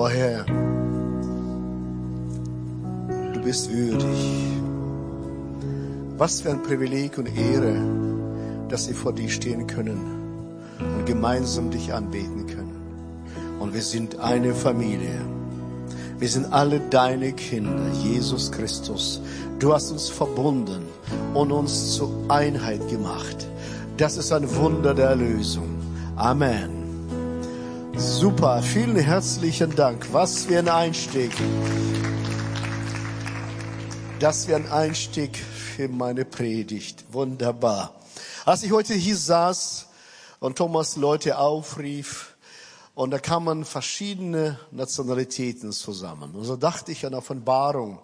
Oh Herr, du bist würdig. Was für ein Privileg und Ehre, dass wir vor dir stehen können und gemeinsam dich anbeten können. Und wir sind eine Familie. Wir sind alle deine Kinder, Jesus Christus. Du hast uns verbunden und uns zur Einheit gemacht. Das ist ein Wunder der Erlösung. Amen. Super, vielen herzlichen Dank. Was für ein Einstieg. Das wäre ein Einstieg für meine Predigt. Wunderbar. Als ich heute hier saß und Thomas Leute aufrief, und da kamen verschiedene Nationalitäten zusammen. Und so dachte ich an Offenbarung.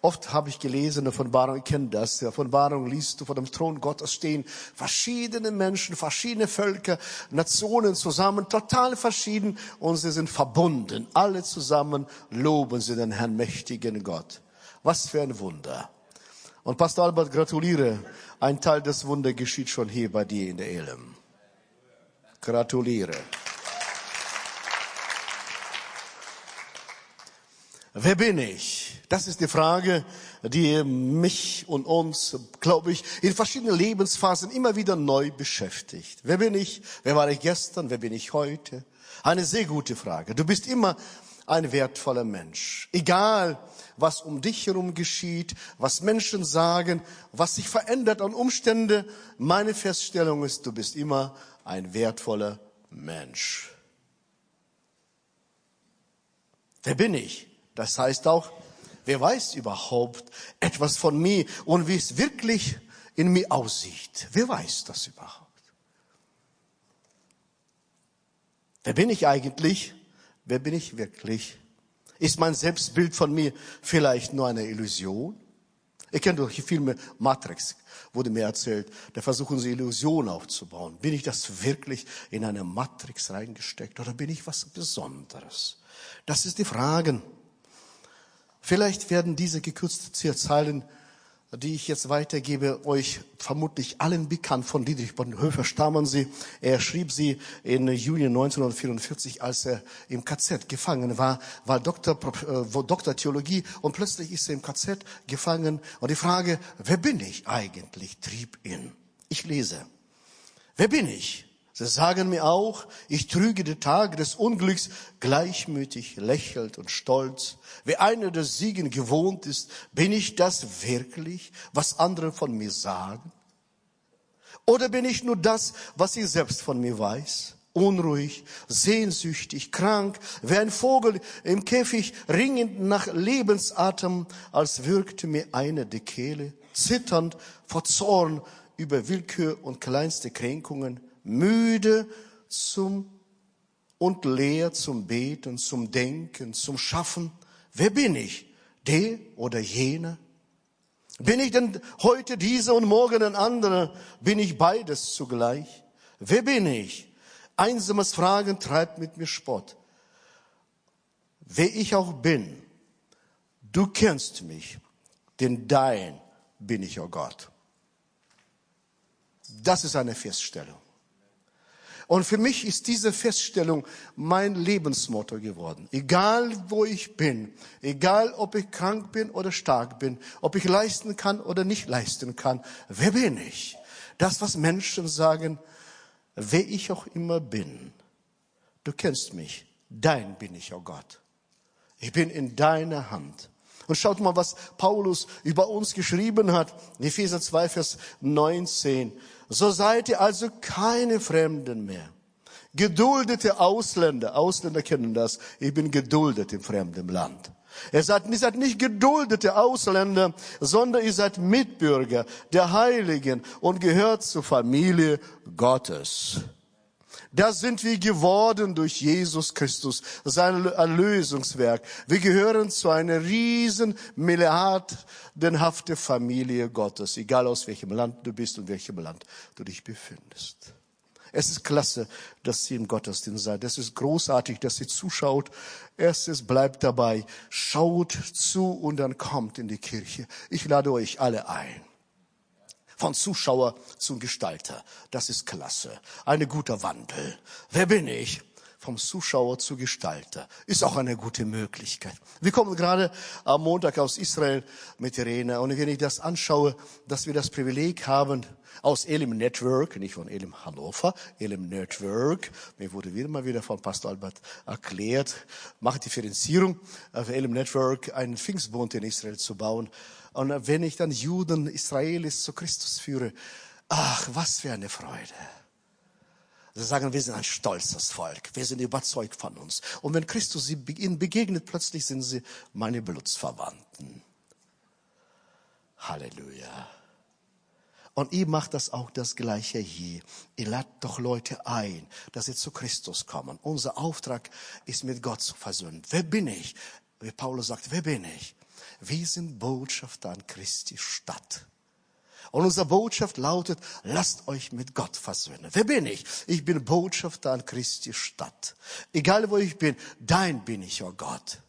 Oft habe ich gelesen, der Offenbarung, ich kenne das, der Offenbarung liest du vor dem Thron Gottes stehen verschiedene Menschen, verschiedene Völker, Nationen zusammen, total verschieden und sie sind verbunden. Alle zusammen loben sie den Herrn mächtigen Gott. Was für ein Wunder. Und Pastor Albert, gratuliere. Ein Teil des Wunders geschieht schon hier bei dir in der Elem. Gratuliere. Wer bin ich? Das ist die Frage, die mich und uns, glaube ich, in verschiedenen Lebensphasen immer wieder neu beschäftigt. Wer bin ich? Wer war ich gestern? Wer bin ich heute? Eine sehr gute Frage. Du bist immer ein wertvoller Mensch. Egal, was um dich herum geschieht, was Menschen sagen, was sich verändert an Umstände. Meine Feststellung ist, du bist immer ein wertvoller Mensch. Wer bin ich? Das heißt auch, wer weiß überhaupt etwas von mir und wie es wirklich in mir aussieht? Wer weiß das überhaupt? Wer bin ich eigentlich? Wer bin ich wirklich? Ist mein Selbstbild von mir vielleicht nur eine Illusion? Ihr kennt doch die Filme Matrix, wurde mir erzählt. Da versuchen sie Illusionen aufzubauen. Bin ich das wirklich in eine Matrix reingesteckt oder bin ich was Besonderes? Das ist die Frage. Vielleicht werden diese gekürzten Zeilen, die ich jetzt weitergebe, euch vermutlich allen bekannt. Von Dietrich Bonhoeffer stammen sie. Er schrieb sie in Juni 1944, als er im KZ gefangen war, war Doktor, äh, Doktor Theologie und plötzlich ist er im KZ gefangen. Und die Frage, wer bin ich eigentlich, trieb ihn. Ich lese. Wer bin ich? Sie sagen mir auch, ich trüge die Tage des Unglücks gleichmütig, lächelt und stolz. Wer einer der Siegen gewohnt ist, bin ich das wirklich, was andere von mir sagen? Oder bin ich nur das, was ich selbst von mir weiß? Unruhig, sehnsüchtig, krank, wie ein Vogel im Käfig, ringend nach Lebensatem, als würgte mir einer die Kehle, zitternd vor Zorn über Willkür und kleinste Kränkungen müde zum und leer zum Beten, zum Denken, zum Schaffen. Wer bin ich? Der oder jener? Bin ich denn heute dieser und morgen ein anderer? Bin ich beides zugleich? Wer bin ich? Einsames Fragen treibt mit mir Spott. Wer ich auch bin, du kennst mich, denn dein bin ich, oh Gott. Das ist eine Feststellung. Und für mich ist diese Feststellung mein Lebensmotto geworden. Egal wo ich bin, egal ob ich krank bin oder stark bin, ob ich leisten kann oder nicht leisten kann, wer bin ich? Das, was Menschen sagen, wer ich auch immer bin. Du kennst mich, dein bin ich, oh Gott. Ich bin in deiner Hand. Und schaut mal, was Paulus über uns geschrieben hat. Epheser 2, Vers 19. So seid ihr also keine Fremden mehr. Geduldete Ausländer, Ausländer kennen das, ich bin geduldet im fremden Land. Er sagt, ihr seid nicht geduldete Ausländer, sondern ihr seid Mitbürger der Heiligen und gehört zur Familie Gottes. Das sind wir geworden durch Jesus Christus, sein Erlösungswerk. Wir gehören zu einer riesen milliardenhafte Familie Gottes, egal aus welchem Land du bist und welchem Land du dich befindest. Es ist klasse, dass Sie im Gottesdienst seid. Es ist großartig, dass Sie zuschaut. Erstes bleibt dabei. Schaut zu und dann kommt in die Kirche. Ich lade euch alle ein von Zuschauer zum Gestalter. Das ist klasse. Ein guter Wandel. Wer bin ich? vom Zuschauer zu Gestalter. Ist auch eine gute Möglichkeit. Wir kommen gerade am Montag aus Israel mit Irene. Und wenn ich das anschaue, dass wir das Privileg haben, aus Elim Network, nicht von Elim Hannover, Elim Network, mir wurde wieder mal wieder von Pastor Albert erklärt, macht Differenzierung, für Elim Network einen Pfingstbund in Israel zu bauen. Und wenn ich dann Juden, Israelis zu Christus führe, ach, was für eine Freude. Sie sagen, wir sind ein stolzes Volk. Wir sind überzeugt von uns. Und wenn Christus ihnen begegnet, plötzlich sind sie meine Blutsverwandten. Halleluja. Und ihr macht das auch das Gleiche hier. Ihr ladet doch Leute ein, dass sie zu Christus kommen. Unser Auftrag ist, mit Gott zu versöhnen. Wer bin ich? Wie Paulus sagt, wer bin ich? Wir sind Botschafter an Christi Stadt. Und unsere Botschaft lautet, lasst euch mit Gott versöhnen. Wer bin ich? Ich bin Botschafter an Christi Stadt. Egal wo ich bin, dein bin ich, oh Gott.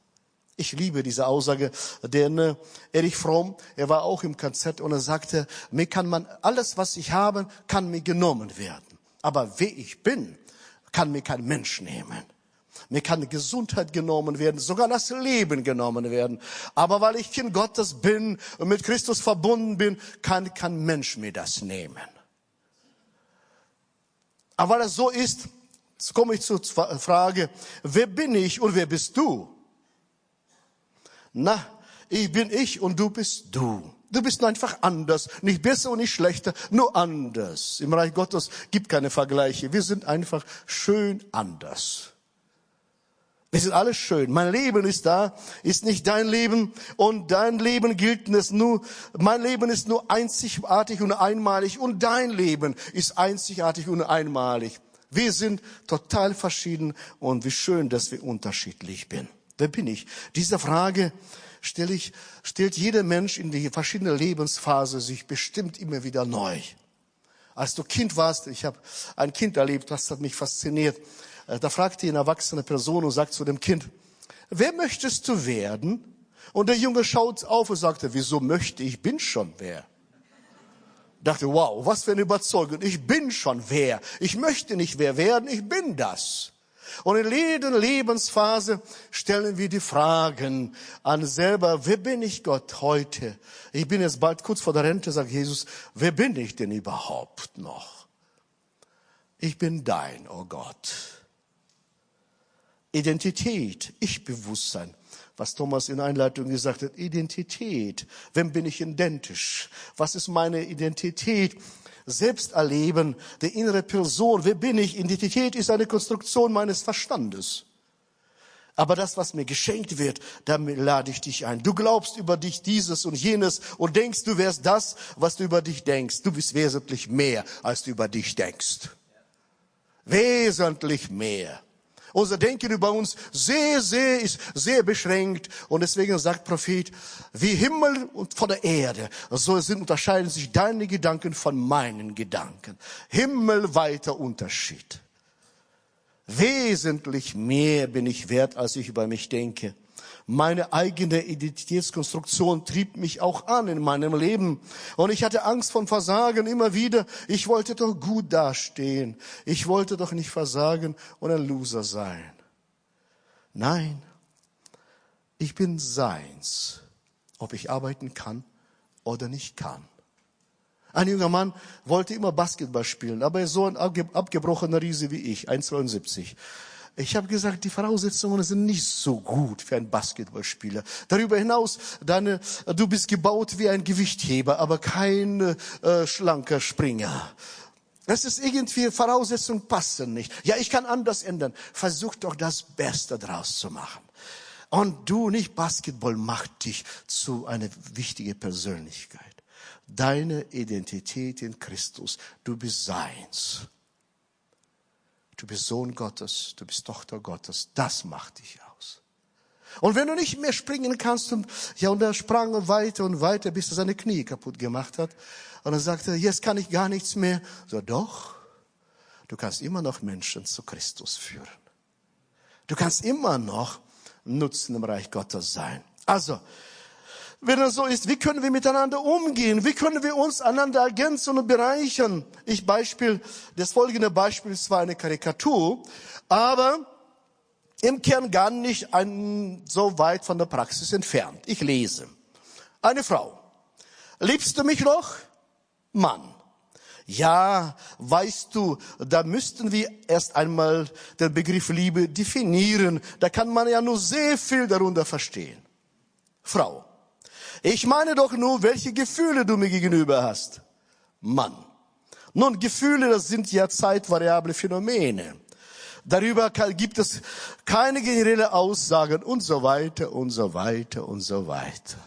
Ich liebe diese Aussage, denn äh, Erich Fromm, er war auch im KZ und er sagte, mir kann man, alles was ich habe, kann mir genommen werden. Aber wer ich bin, kann mir kein Mensch nehmen. Mir kann Gesundheit genommen werden, sogar das Leben genommen werden. Aber weil ich Kind Gottes bin und mit Christus verbunden bin, kann kein Mensch mir das nehmen. Aber weil es so ist, jetzt komme ich zur Frage, wer bin ich und wer bist du? Na, ich bin ich und du bist du. Du bist einfach anders, nicht besser und nicht schlechter, nur anders. Im Reich Gottes gibt keine Vergleiche. Wir sind einfach schön anders. Wir sind alle schön. Mein Leben ist da, ist nicht dein Leben und dein Leben gilt es nur, mein Leben ist nur einzigartig und einmalig und dein Leben ist einzigartig und einmalig. Wir sind total verschieden und wie schön, dass wir unterschiedlich sind. Wer bin ich? Diese Frage stelle ich, stellt jeder Mensch in die verschiedene Lebensphase sich bestimmt immer wieder neu. Als du Kind warst, ich habe ein Kind erlebt, das hat mich fasziniert. Äh, da fragte eine erwachsene Person und sagt zu dem Kind, wer möchtest du werden? Und der Junge schaut auf und sagte, wieso möchte ich, bin schon wer. Dachte, wow, was für eine Überzeugung. Ich bin schon wer. Ich möchte nicht wer werden, ich bin das. Und in jeder Lebensphase stellen wir die Fragen an selber, wer bin ich Gott heute? Ich bin jetzt bald kurz vor der Rente, sagt Jesus, wer bin ich denn überhaupt noch? Ich bin dein, oh Gott. Identität, Ich-Bewusstsein, was Thomas in Einleitung gesagt hat, Identität. Wem bin ich identisch? Was ist meine Identität? Selbsterleben, der innere Person. Wer bin ich? Identität ist eine Konstruktion meines Verstandes. Aber das, was mir geschenkt wird, damit lade ich dich ein. Du glaubst über dich dieses und jenes und denkst, du wärst das, was du über dich denkst. Du bist wesentlich mehr, als du über dich denkst. Wesentlich mehr. Unser Denken über uns sehr, sehr ist sehr beschränkt. Und deswegen sagt Prophet, wie Himmel und von der Erde, so sind, unterscheiden sich deine Gedanken von meinen Gedanken. Himmelweiter Unterschied. Wesentlich mehr bin ich wert, als ich über mich denke. Meine eigene Identitätskonstruktion trieb mich auch an in meinem Leben. Und ich hatte Angst vom Versagen immer wieder. Ich wollte doch gut dastehen. Ich wollte doch nicht versagen und ein Loser sein. Nein, ich bin seins, ob ich arbeiten kann oder nicht kann. Ein junger Mann wollte immer Basketball spielen, aber er ist so ein abgebrochener Riese wie ich, 1,72. Ich habe gesagt, die Voraussetzungen sind nicht so gut für einen Basketballspieler. Darüber hinaus, deine, du bist gebaut wie ein Gewichtheber, aber kein äh, schlanker Springer. Das ist irgendwie, Voraussetzungen passen nicht. Ja, ich kann anders ändern. Versuch doch das Beste draus zu machen. Und du nicht Basketball macht dich zu einer wichtigen Persönlichkeit. Deine Identität in Christus, du bist seins. Du bist Sohn Gottes, du bist Tochter Gottes. Das macht dich aus. Und wenn du nicht mehr springen kannst und, ja, und er sprang weiter und weiter, bis er seine Knie kaputt gemacht hat. Und er sagte, jetzt kann ich gar nichts mehr. So, doch. Du kannst immer noch Menschen zu Christus führen. Du kannst immer noch Nutzen im Reich Gottes sein. Also, wenn es so ist, wie können wir miteinander umgehen? Wie können wir uns einander ergänzen und bereichern? Ich Beispiel, das folgende Beispiel ist zwar eine Karikatur, aber im Kern gar nicht ein, so weit von der Praxis entfernt. Ich lese. Eine Frau. Liebst du mich noch? Mann. Ja, weißt du, da müssten wir erst einmal den Begriff Liebe definieren. Da kann man ja nur sehr viel darunter verstehen. Frau. Ich meine doch nur, welche Gefühle du mir gegenüber hast. Mann. Nun, Gefühle, das sind ja zeitvariable Phänomene. Darüber gibt es keine generelle Aussagen und so weiter und so weiter und so weiter.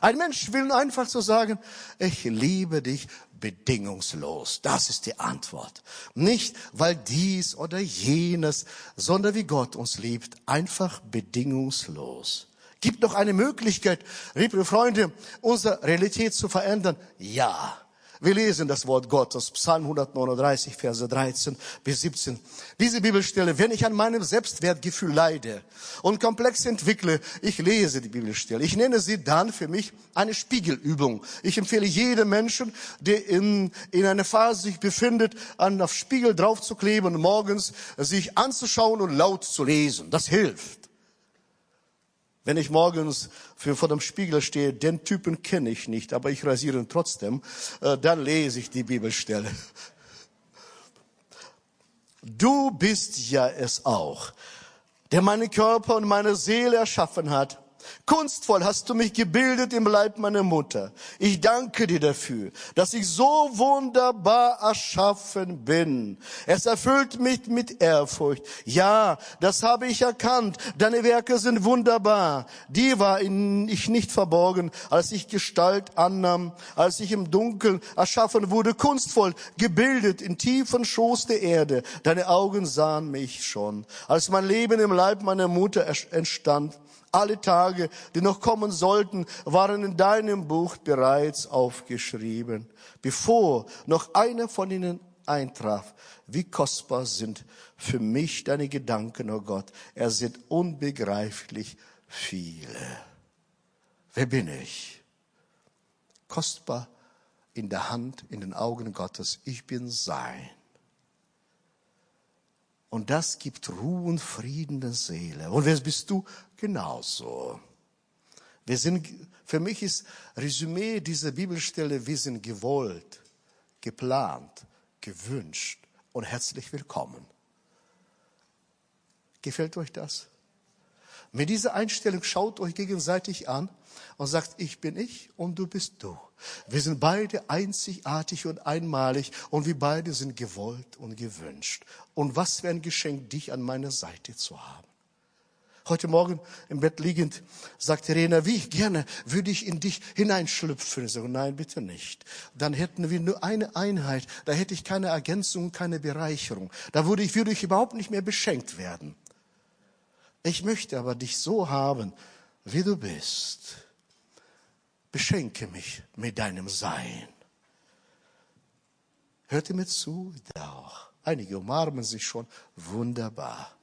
Ein Mensch will einfach so sagen, ich liebe dich bedingungslos. Das ist die Antwort. Nicht, weil dies oder jenes, sondern wie Gott uns liebt, einfach bedingungslos. Gibt noch eine Möglichkeit, liebe Freunde, unsere Realität zu verändern? Ja. Wir lesen das Wort Gottes, Psalm 139, Verse 13 bis 17. Diese Bibelstelle, wenn ich an meinem Selbstwertgefühl leide und komplex entwickle, ich lese die Bibelstelle. Ich nenne sie dann für mich eine Spiegelübung. Ich empfehle jedem Menschen, der in, in einer Phase sich befindet, an auf Spiegel draufzukleben und morgens sich anzuschauen und laut zu lesen. Das hilft. Wenn ich morgens für, vor dem Spiegel stehe, den Typen kenne ich nicht, aber ich rasiere ihn trotzdem, äh, dann lese ich die Bibelstelle. Du bist ja es auch, der meinen Körper und meine Seele erschaffen hat Kunstvoll hast du mich gebildet im Leib meiner Mutter. Ich danke dir dafür, dass ich so wunderbar erschaffen bin. Es erfüllt mich mit Ehrfurcht. Ja, das habe ich erkannt. Deine Werke sind wunderbar. Die war ich nicht verborgen, als ich Gestalt annahm, als ich im Dunkeln erschaffen wurde, kunstvoll gebildet in tiefen Schoß der Erde. Deine Augen sahen mich schon, als mein Leben im Leib meiner Mutter entstand alle Tage, die noch kommen sollten, waren in deinem Buch bereits aufgeschrieben, bevor noch einer von ihnen eintraf. Wie kostbar sind für mich deine Gedanken, oh Gott. Er sind unbegreiflich viele. Wer bin ich? Kostbar in der Hand, in den Augen Gottes. Ich bin sein. Und das gibt Ruhe und Frieden der Seele. Und wer bist du? Genauso. Wir sind, für mich ist Resümee dieser Bibelstelle, wir sind gewollt, geplant, gewünscht und herzlich willkommen. Gefällt euch das? Mit dieser Einstellung schaut euch gegenseitig an und sagt, ich bin ich und du bist du. Wir sind beide einzigartig und einmalig und wir beide sind gewollt und gewünscht. Und was für ein Geschenk, dich an meiner Seite zu haben. Heute Morgen im Bett liegend sagte Rena, wie gerne würde ich in dich hineinschlüpfen. Ich sage, nein, bitte nicht. Dann hätten wir nur eine Einheit. Da hätte ich keine Ergänzung, keine Bereicherung. Da würde ich, würde ich überhaupt nicht mehr beschenkt werden. Ich möchte aber dich so haben, wie du bist. Beschenke mich mit deinem Sein. Hört ihr mir zu? Doch. Einige umarmen sich schon. Wunderbar.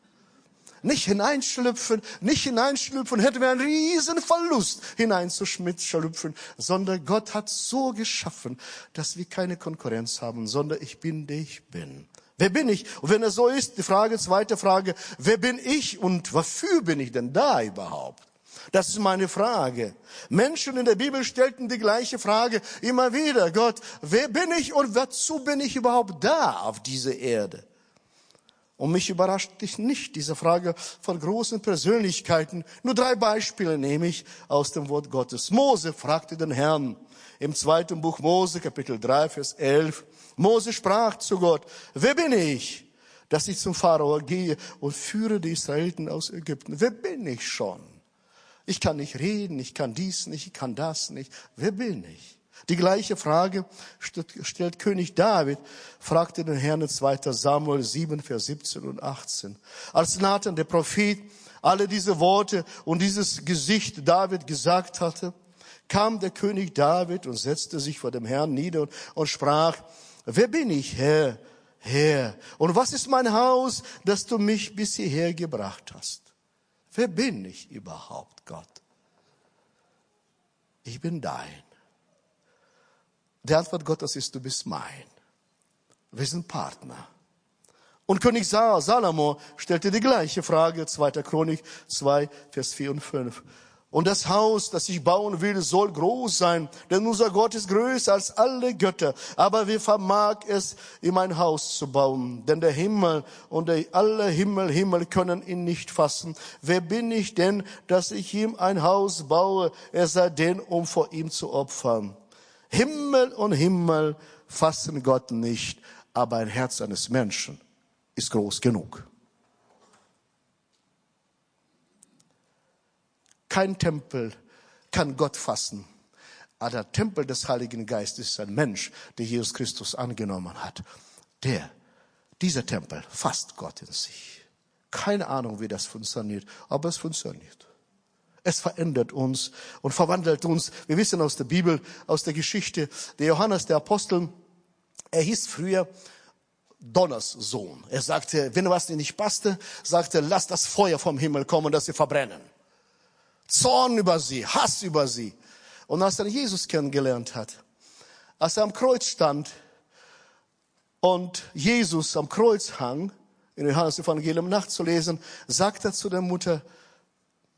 Nicht hineinschlüpfen, nicht hineinschlüpfen, hätten wir einen riesen Verlust hineinzuschlüpfen, sondern Gott hat so geschaffen, dass wir keine Konkurrenz haben, sondern ich bin, der ich bin. Wer bin ich? Und wenn er so ist, die Frage, zweite Frage, wer bin ich und wofür bin ich denn da überhaupt? Das ist meine Frage. Menschen in der Bibel stellten die gleiche Frage immer wieder. Gott, wer bin ich und wozu bin ich überhaupt da auf dieser Erde? Und mich überrascht dich nicht diese Frage von großen Persönlichkeiten. Nur drei Beispiele nehme ich aus dem Wort Gottes. Mose fragte den Herrn im zweiten Buch Mose, Kapitel 3, Vers 11. Mose sprach zu Gott, wer bin ich, dass ich zum Pharao gehe und führe die Israeliten aus Ägypten? Wer bin ich schon? Ich kann nicht reden, ich kann dies nicht, ich kann das nicht. Wer bin ich? Die gleiche Frage stellt König David, fragte den Herrn in 2. Samuel 7, Vers 17 und 18. Als Nathan, der Prophet, alle diese Worte und dieses Gesicht David gesagt hatte, kam der König David und setzte sich vor dem Herrn nieder und, sprach, Wer bin ich, Herr, Herr? Und was ist mein Haus, dass du mich bis hierher gebracht hast? Wer bin ich überhaupt, Gott? Ich bin dein. Die Antwort Gottes ist, du bist mein. Wir sind Partner. Und König Salomo stellte die gleiche Frage, 2. Chronik 2, Vers 4 und 5. Und das Haus, das ich bauen will, soll groß sein, denn unser Gott ist größer als alle Götter. Aber wie vermag es, ihm ein Haus zu bauen? Denn der Himmel und der, alle Himmel, Himmel können ihn nicht fassen. Wer bin ich denn, dass ich ihm ein Haus baue, er sei denn, um vor ihm zu opfern? Himmel und Himmel fassen Gott nicht, aber ein Herz eines Menschen ist groß genug. Kein Tempel kann Gott fassen. Aber der Tempel des Heiligen Geistes ist ein Mensch, der Jesus Christus angenommen hat. Der, dieser Tempel fasst Gott in sich. Keine Ahnung, wie das funktioniert, aber es funktioniert. Es verändert uns und verwandelt uns. Wir wissen aus der Bibel, aus der Geschichte, der Johannes, der Apostel, er hieß früher Donners Sohn. Er sagte, wenn was dir nicht passte, sagte, lass das Feuer vom Himmel kommen, dass sie verbrennen. Zorn über sie, Hass über sie. Und als er Jesus kennengelernt hat, als er am Kreuz stand und Jesus am Kreuz hang, in Johannes Evangelium nachzulesen, sagt er zu der Mutter,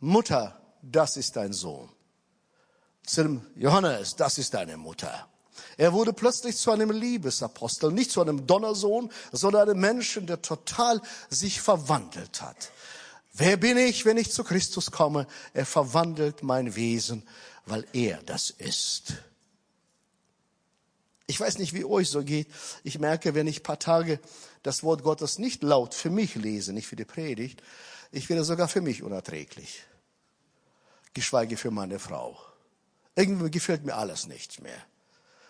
Mutter, das ist dein Sohn. Zu dem Johannes, das ist deine Mutter. Er wurde plötzlich zu einem Liebesapostel, nicht zu einem Donnersohn, sondern einem Menschen, der total sich verwandelt hat. Wer bin ich, wenn ich zu Christus komme? Er verwandelt mein Wesen, weil er das ist. Ich weiß nicht, wie euch so geht. Ich merke, wenn ich paar Tage das Wort Gottes nicht laut für mich lese, nicht für die Predigt, ich werde sogar für mich unerträglich. Geschweige für meine Frau. Irgendwie gefällt mir alles nichts mehr.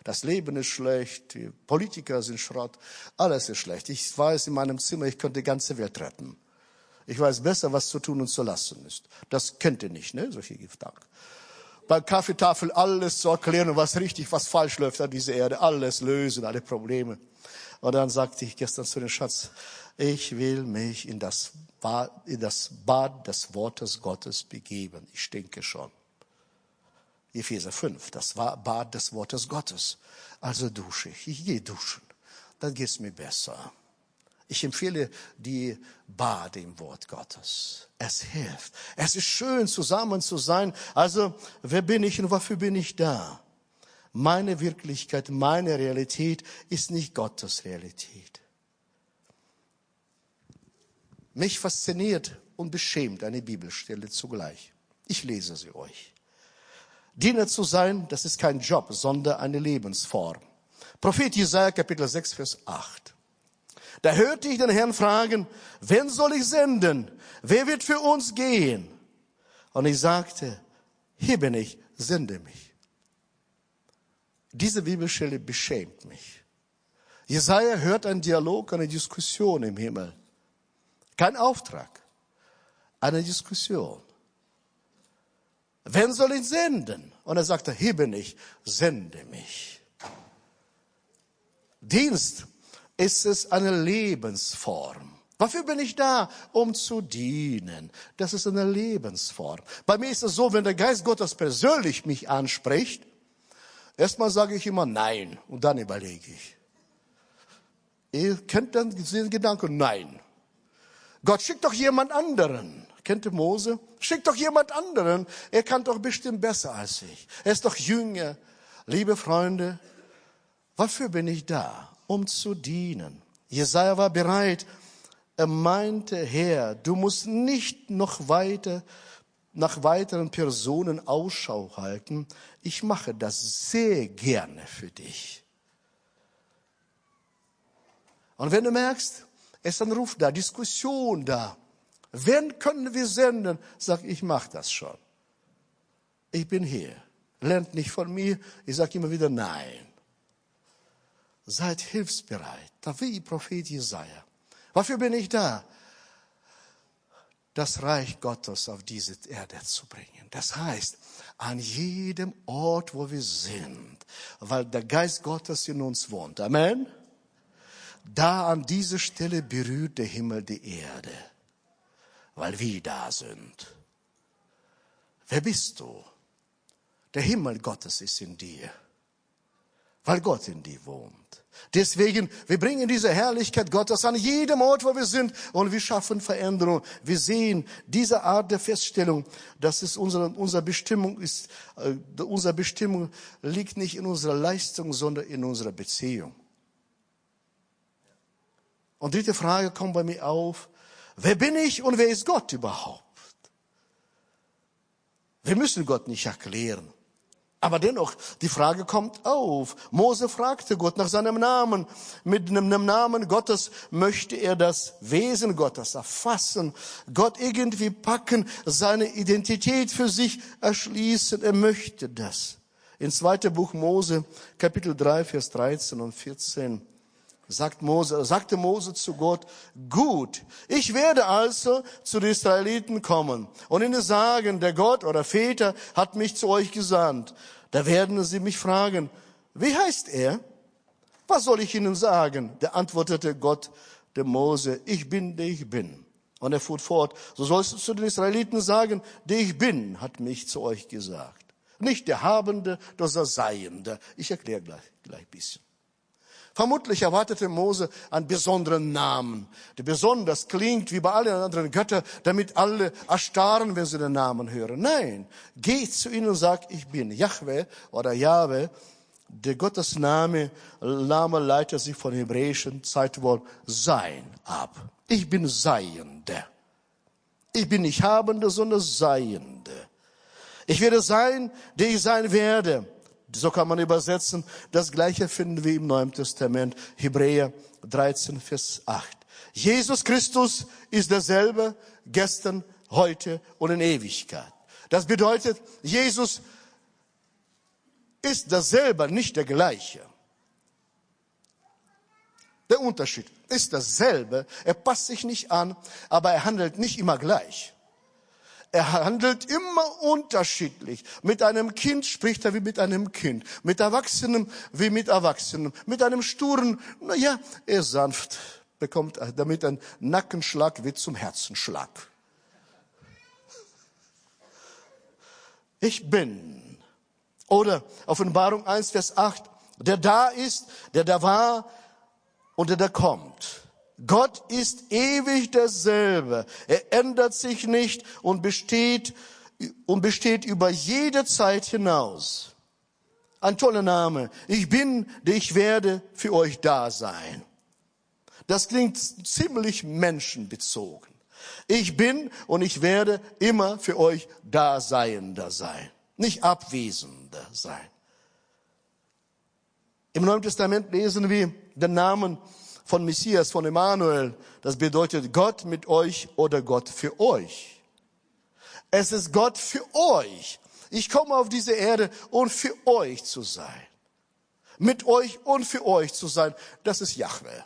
Das Leben ist schlecht, die Politiker sind Schrott, alles ist schlecht. Ich weiß in meinem Zimmer, ich könnte die ganze Welt retten. Ich weiß besser, was zu tun und zu lassen ist. Das kennt ihr nicht, ne? Solche Gedanken. Bei Kaffeetafel alles zu erklären, was richtig, was falsch läuft an dieser Erde, alles lösen, alle Probleme. Und dann sagte ich gestern zu dem Schatz, ich will mich in das Bad, in das Bad des Wortes Gottes begeben. Ich stinke schon. Epheser 5, das war Bad des Wortes Gottes. Also dusche ich. Ich gehe duschen. Dann geht's mir besser. Ich empfehle die Bade im Wort Gottes. Es hilft. Es ist schön, zusammen zu sein. Also, wer bin ich und wofür bin ich da? Meine Wirklichkeit, meine Realität ist nicht Gottes Realität. Mich fasziniert und beschämt eine Bibelstelle zugleich. Ich lese sie euch. Diener zu sein, das ist kein Job, sondern eine Lebensform. Prophet Jesaja, Kapitel 6, Vers 8. Da hörte ich den Herrn fragen, wen soll ich senden? Wer wird für uns gehen? Und ich sagte, hier bin ich, sende mich. Diese Bibelstelle beschämt mich. Jesaja hört einen Dialog, eine Diskussion im Himmel. Kein Auftrag, eine Diskussion. Wen soll ich senden? Und er sagte, hier bin ich, sende mich. Dienst ist es eine Lebensform. Wofür bin ich da? Um zu dienen. Das ist eine Lebensform. Bei mir ist es so, wenn der Geist Gottes persönlich mich anspricht, erstmal sage ich immer Nein und dann überlege ich. Ihr kennt dann den Gedanken Nein. Gott schickt doch jemand anderen. Kennt ihr Mose? Schickt doch jemand anderen. Er kann doch bestimmt besser als ich. Er ist doch jünger. Liebe Freunde, wofür bin ich da? Um zu dienen. Jesaja war bereit. Er meinte, Herr, du musst nicht noch weiter nach weiteren Personen Ausschau halten. Ich mache das sehr gerne für dich. Und wenn du merkst, es ist ein Ruf da, Diskussion da. Wen können wir senden? Sag, ich mache das schon. Ich bin hier. Lernt nicht von mir. Ich sage immer wieder nein. Seid hilfsbereit, da wie Prophet Jesaja. Wofür bin ich da? Das Reich Gottes auf diese Erde zu bringen. Das heißt, an jedem Ort, wo wir sind, weil der Geist Gottes in uns wohnt. Amen. Da an dieser Stelle berührt der Himmel die Erde, weil wir da sind. Wer bist du? Der Himmel Gottes ist in dir. weil Gott in dir wohnt. Deswegen, wir bringen diese Herrlichkeit Gottes an jedem Ort, wo wir sind, und wir schaffen Veränderung. Wir sehen diese Art der Feststellung, dass es unsere, unsere Bestimmung ist. Äh, unsere Bestimmung liegt nicht in unserer Leistung, sondern in unserer Beziehung. Und dritte Frage kommt bei mir auf. Wer bin ich und wer ist Gott überhaupt? Wir müssen Gott nicht erklären. Aber dennoch, die Frage kommt auf. Mose fragte Gott nach seinem Namen. Mit einem Namen Gottes möchte er das Wesen Gottes erfassen, Gott irgendwie packen, seine Identität für sich erschließen. Er möchte das. In 2. Buch Mose, Kapitel 3, Vers 13 und 14 sagt Mose, sagte Mose zu Gott, gut, ich werde also zu den Israeliten kommen und ihnen sagen, der Gott oder Väter hat mich zu euch gesandt. Da werden sie mich fragen, wie heißt er? Was soll ich ihnen sagen? Da antwortete Gott der Mose, ich bin, der ich bin. Und er fuhr fort, so sollst du zu den Israeliten sagen, der ich bin, hat mich zu euch gesagt. Nicht der Habende, das der Seiende. Ich erkläre gleich, gleich ein bisschen. Vermutlich erwartete Mose einen besonderen Namen, der besonders klingt wie bei allen anderen Göttern, damit alle erstarren, wenn sie den Namen hören. Nein, geh zu ihnen und sag, ich bin Yahweh oder Yahweh. Der Gottesname Name leitet sich von hebräischen Zeitwort Sein ab. Ich bin Seiende. Ich bin nicht Habende, sondern Seiende. Ich werde sein, der ich sein werde. So kann man übersetzen. Das Gleiche finden wir im Neuen Testament. Hebräer 13, Vers 8. Jesus Christus ist derselbe gestern, heute und in Ewigkeit. Das bedeutet, Jesus ist derselbe, nicht der gleiche. Der Unterschied ist dasselbe. Er passt sich nicht an, aber er handelt nicht immer gleich. Er handelt immer unterschiedlich. Mit einem Kind spricht er wie mit einem Kind. Mit Erwachsenen wie mit Erwachsenen. Mit einem sturen, na ja, er sanft bekommt damit ein Nackenschlag wird zum Herzenschlag. Ich bin. Oder Offenbarung 1, Vers 8. Der da ist, der da war und der da kommt. Gott ist ewig derselbe. Er ändert sich nicht und besteht, und besteht über jede Zeit hinaus. Ein toller Name. Ich bin, ich werde für euch da sein. Das klingt ziemlich menschenbezogen. Ich bin und ich werde immer für euch Daseiender sein, nicht abwesender sein. Im Neuen Testament lesen wir den Namen von Messias, von Emmanuel. Das bedeutet Gott mit euch oder Gott für euch. Es ist Gott für euch. Ich komme auf diese Erde, um für euch zu sein. Mit euch und für euch zu sein. Das ist Yahweh.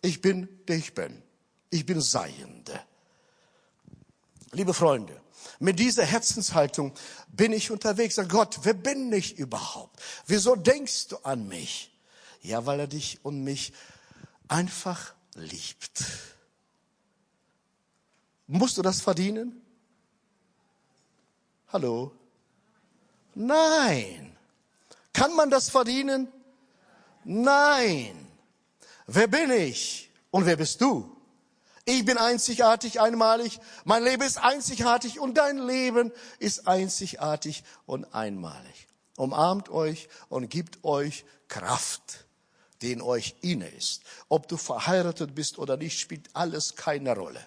Ich bin, der ich bin. Ich bin Seiende. Liebe Freunde, mit dieser Herzenshaltung bin ich unterwegs. Sag Gott, wer bin ich überhaupt? Wieso denkst du an mich? Ja, weil er dich und mich einfach liebt. Musst du das verdienen? Hallo? Nein. Kann man das verdienen? Nein. Wer bin ich und wer bist du? Ich bin einzigartig, einmalig. Mein Leben ist einzigartig und dein Leben ist einzigartig und einmalig. Umarmt euch und gibt euch Kraft die in euch inne ist. Ob du verheiratet bist oder nicht, spielt alles keine Rolle.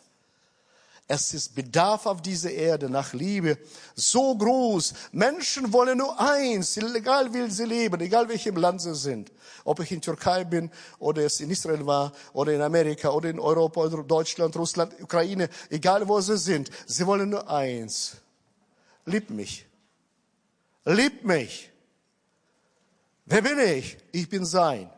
Es ist Bedarf auf dieser Erde nach Liebe so groß. Menschen wollen nur eins, egal wie sie leben, egal welchem Land sie sind. Ob ich in Türkei bin oder es in Israel war oder in Amerika oder in Europa oder Deutschland, Russland, Ukraine, egal wo sie sind. Sie wollen nur eins. Lieb mich. Lieb mich. Wer bin ich? Ich bin sein.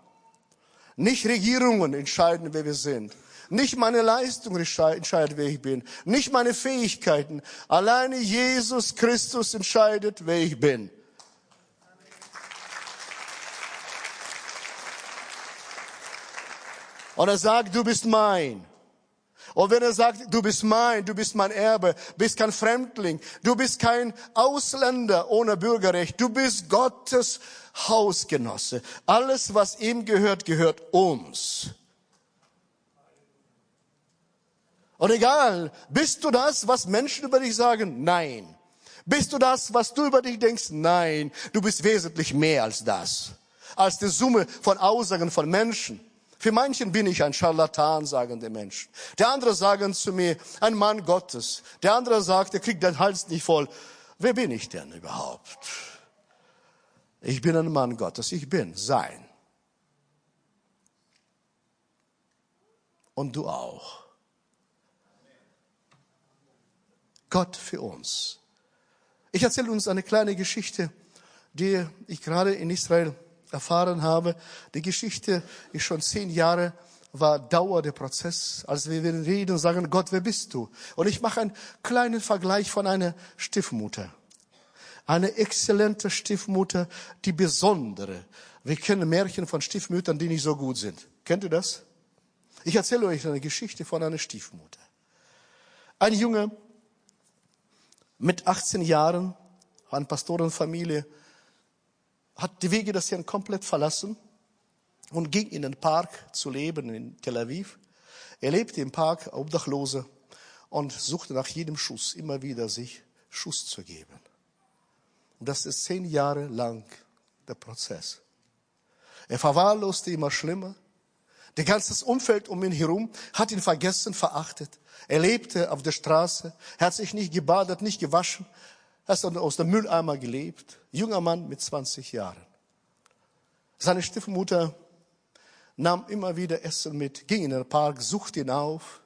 Nicht Regierungen entscheiden, wer wir sind. Nicht meine Leistung entscheidet, wer ich bin. Nicht meine Fähigkeiten. Alleine Jesus Christus entscheidet, wer ich bin. Und er sagt, du bist mein. Und wenn er sagt, du bist mein, du bist mein Erbe, bist kein Fremdling, du bist kein Ausländer ohne Bürgerrecht, du bist Gottes Hausgenosse. Alles, was ihm gehört, gehört uns. Und egal, bist du das, was Menschen über dich sagen? Nein. Bist du das, was du über dich denkst? Nein. Du bist wesentlich mehr als das. Als die Summe von Aussagen von Menschen. Für manchen bin ich ein Scharlatan, sagen die Menschen. Der andere sagen zu mir, ein Mann Gottes. Der andere sagt, er kriegt den Hals nicht voll. Wer bin ich denn überhaupt? Ich bin ein Mann Gottes. Ich bin sein. Und du auch. Gott für uns. Ich erzähle uns eine kleine Geschichte, die ich gerade in Israel erfahren habe. Die Geschichte ist schon zehn Jahre, war Dauer der Prozess, als wir reden und sagen, Gott, wer bist du? Und ich mache einen kleinen Vergleich von einer Stiefmutter. Eine exzellente Stiefmutter, die besondere. Wir kennen Märchen von Stiefmüttern, die nicht so gut sind. Kennt ihr das? Ich erzähle euch eine Geschichte von einer Stiefmutter. Ein Junge mit 18 Jahren, eine Pastorenfamilie, hat die Wege des Herrn komplett verlassen und ging in den Park zu leben in Tel Aviv. Er lebte im Park, Obdachlose, und suchte nach jedem Schuss immer wieder sich Schuss zu geben. Und das ist zehn Jahre lang der Prozess. Er verwahrloste immer schlimmer. Der ganze Umfeld um ihn herum hat ihn vergessen, verachtet. Er lebte auf der Straße, er hat sich nicht gebadet, nicht gewaschen, er hat aus dem Mülleimer gelebt. Junger Mann mit 20 Jahren. Seine Stiefmutter nahm immer wieder Essen mit, ging in den Park, suchte ihn auf.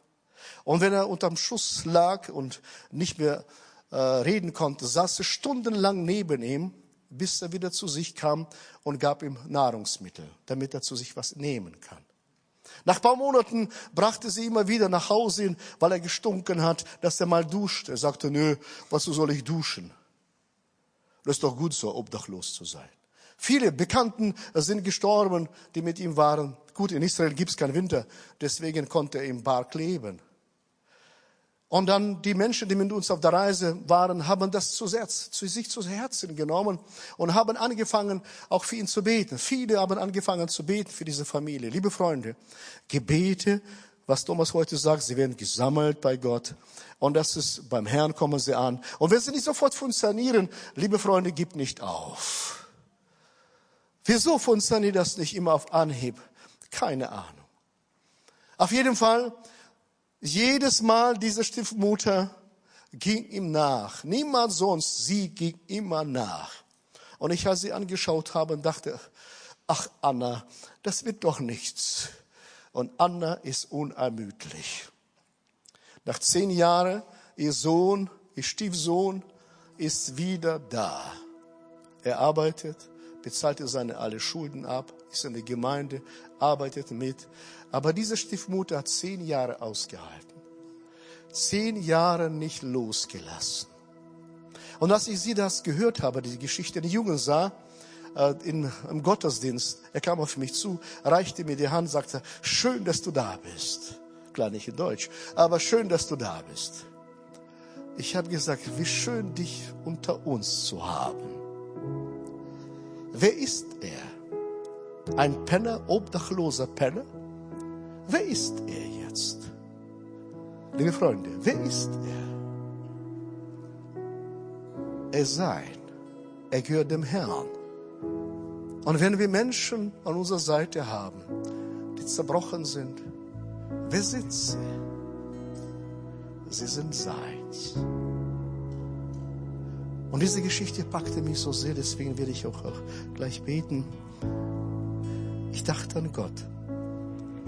Und wenn er unterm Schuss lag und nicht mehr äh, reden konnte, saß sie stundenlang neben ihm, bis er wieder zu sich kam und gab ihm Nahrungsmittel, damit er zu sich was nehmen kann. Nach paar Monaten brachte sie immer wieder nach Hause, weil er gestunken hat, dass er mal duscht. Er sagte, nö, was soll ich duschen? Das ist doch gut so, obdachlos zu sein. Viele Bekannten sind gestorben, die mit ihm waren. Gut, in Israel gibt's keinen Winter, deswegen konnte er im Park leben. Und dann die Menschen, die mit uns auf der Reise waren, haben das zu, Herz, zu sich zu Herzen genommen und haben angefangen, auch für ihn zu beten. Viele haben angefangen zu beten für diese Familie. Liebe Freunde, Gebete, was Thomas heute sagt, sie werden gesammelt bei Gott. Und das ist, beim Herrn kommen sie an. Und wenn sie nicht sofort funktionieren, liebe Freunde, gib nicht auf. Wieso funktioniert das nicht immer auf Anhieb? Keine Ahnung. Auf jeden Fall, jedes Mal diese Stiefmutter ging ihm nach. Niemand sonst, sie ging immer nach. Und ich, als sie angeschaut habe, dachte, ach Anna, das wird doch nichts. Und Anna ist unermüdlich. Nach zehn Jahren, ihr Sohn, ihr Stiefsohn ist wieder da. Er arbeitet, bezahlt seine alle Schulden ab, ist in der Gemeinde, arbeitet mit. Aber diese Stiefmutter hat zehn Jahre ausgehalten. Zehn Jahre nicht losgelassen. Und als ich sie das gehört habe, die Geschichte, den Jungen sah, äh, in, im Gottesdienst, er kam auf mich zu, reichte mir die Hand, sagte, schön, dass du da bist. Klar nicht in Deutsch, aber schön, dass du da bist. Ich habe gesagt, wie schön, dich unter uns zu haben. Wer ist er? Ein Penner, obdachloser Penner? Wer ist er jetzt? Liebe Freunde, wer ist er? Er sein. Er gehört dem Herrn. Und wenn wir Menschen an unserer Seite haben, die zerbrochen sind, wer sind sie? Sie sind seins. Und diese Geschichte packte mich so sehr, deswegen werde ich auch, auch gleich beten. Ich dachte an Gott.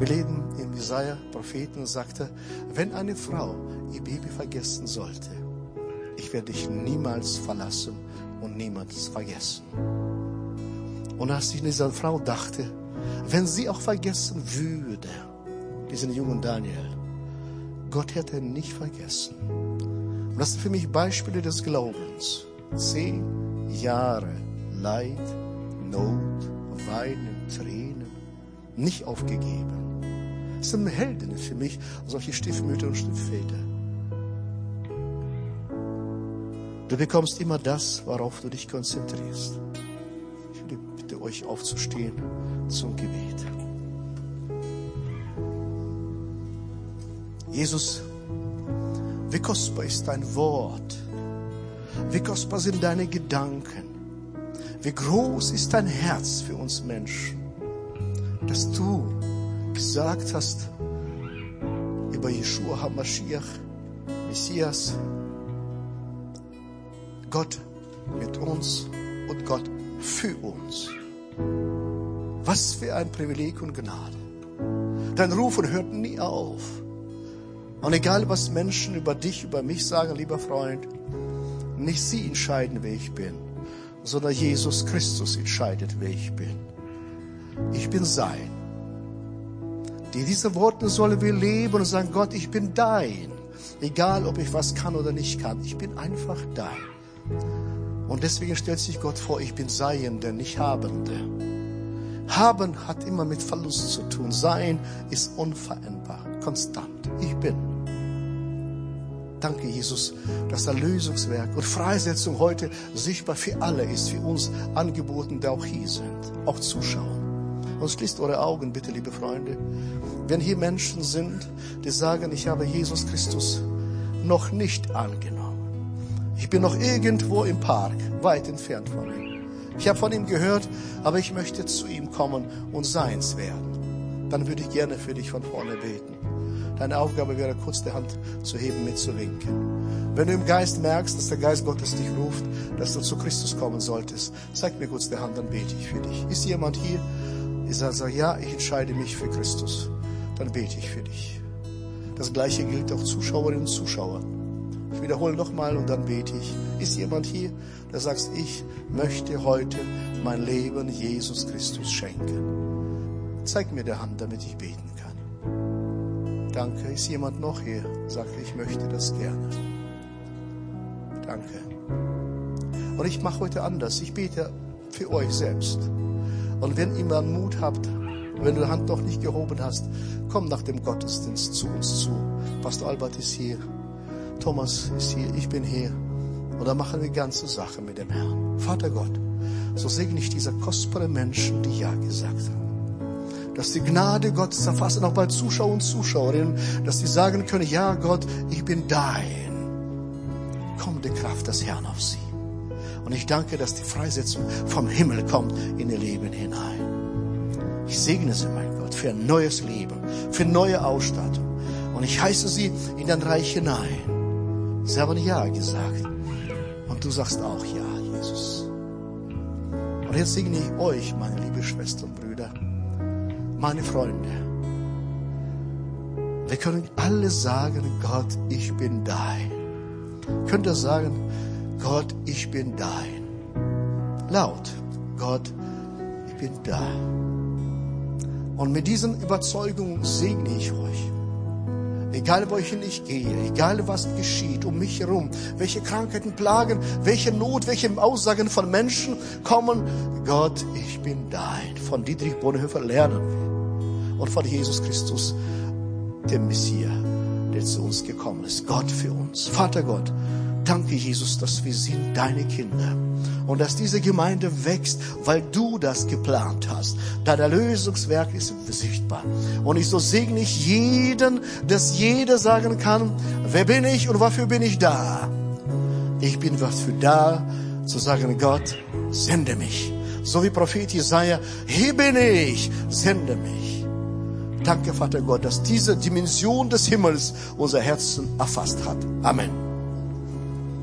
Wir lesen in Jesaja, Propheten, sagte, wenn eine Frau ihr Baby vergessen sollte, ich werde dich niemals verlassen und niemals vergessen. Und als ich an diese Frau dachte, wenn sie auch vergessen würde, diesen jungen Daniel, Gott hätte ihn nicht vergessen. Und das sind für mich Beispiele des Glaubens. Zehn Jahre Leid, Not, Weinen, Tränen, nicht aufgegeben. Das sind Heldinnen für mich, solche Stiefmütter und Stiefväter. Du bekommst immer das, worauf du dich konzentrierst. Ich bitte euch aufzustehen zum Gebet. Jesus, wie kostbar ist dein Wort? Wie kostbar sind deine Gedanken? Wie groß ist dein Herz für uns Menschen, dass du gesagt hast über Yeshua HaMashiach, Messias, Gott mit uns und Gott für uns. Was für ein Privileg und Gnade. Dein Rufen hört nie auf. Und egal, was Menschen über dich, über mich sagen, lieber Freund, nicht sie entscheiden, wer ich bin, sondern Jesus Christus entscheidet, wer ich bin. Ich bin sein. Die diese Worte sollen wir leben und sagen, Gott, ich bin dein. Egal, ob ich was kann oder nicht kann, ich bin einfach dein. Und deswegen stellt sich Gott vor, ich bin Seiende, nicht Habende. Haben hat immer mit Verlust zu tun. Sein ist unveränderbar, konstant. Ich bin. Danke, Jesus, dass Erlösungswerk und Freisetzung heute sichtbar für alle ist, für uns angeboten, die auch hier sind, auch Zuschauer. Und schließt eure Augen, bitte, liebe Freunde. Wenn hier Menschen sind, die sagen, ich habe Jesus Christus noch nicht angenommen. Ich bin noch irgendwo im Park, weit entfernt von ihm. Ich habe von ihm gehört, aber ich möchte zu ihm kommen und seins werden. Dann würde ich gerne für dich von vorne beten. Deine Aufgabe wäre, kurz die Hand zu heben, mitzuwinken. Wenn du im Geist merkst, dass der Geist Gottes dich ruft, dass du zu Christus kommen solltest, zeig mir kurz die Hand, dann bete ich für dich. Ist jemand hier, der sagt, ja, ich entscheide mich für Christus, dann bete ich für dich. Das Gleiche gilt auch Zuschauerinnen und Zuschauer. Ich wiederhole nochmal und dann bete ich. Ist jemand hier, der sagt, ich möchte heute mein Leben Jesus Christus schenken? Zeig mir der Hand, damit ich beten kann. Danke. Ist jemand noch hier? Sagt, ich möchte das gerne. Danke. Und ich mache heute anders. Ich bete für euch selbst. Und wenn ihr mal Mut habt, wenn du die Hand noch nicht gehoben hast, komm nach dem Gottesdienst zu uns zu. Pastor Albert ist hier. Thomas ist hier, ich bin hier. Und dann machen wir ganze Sache mit dem Herrn. Vater Gott, so segne ich diese kostbaren Menschen, die Ja gesagt haben. Dass die Gnade Gottes erfassen, auch bei Zuschauern und Zuschauerinnen, dass sie sagen können, ja Gott, ich bin dein. Komm die Kraft des Herrn auf sie. Und ich danke, dass die Freisetzung vom Himmel kommt in ihr Leben hinein. Ich segne sie, mein Gott, für ein neues Leben, für neue Ausstattung. Und ich heiße sie in dein Reich hinein. Sie haben Ja gesagt. Und du sagst auch Ja, Jesus. Und jetzt segne ich euch, meine liebe Schwestern und Brüder, meine Freunde. Wir können alle sagen, Gott, ich bin dein. Könnt ihr sagen, Gott, ich bin dein. Laut, Gott, ich bin da. Und mit diesen Überzeugungen segne ich euch. Egal wohin ich gehe, egal was geschieht um mich herum, welche Krankheiten plagen, welche Not, welche Aussagen von Menschen kommen, Gott, ich bin dein. Von Dietrich Bonhoeffer lernen und von Jesus Christus, dem Messias, der zu uns gekommen ist. Gott für uns. Vater Gott, danke Jesus, dass wir sind deine Kinder und dass diese Gemeinde wächst, weil du das geplant hast. Dein Erlösungswerk ist sichtbar. Und ich so segne ich jeden, dass jeder sagen kann, wer bin ich und wofür bin ich da? Ich bin dafür da, zu sagen, Gott, sende mich. So wie Prophet Jesaja, hier bin ich, sende mich. Danke, Vater Gott, dass diese Dimension des Himmels unser Herzen erfasst hat. Amen.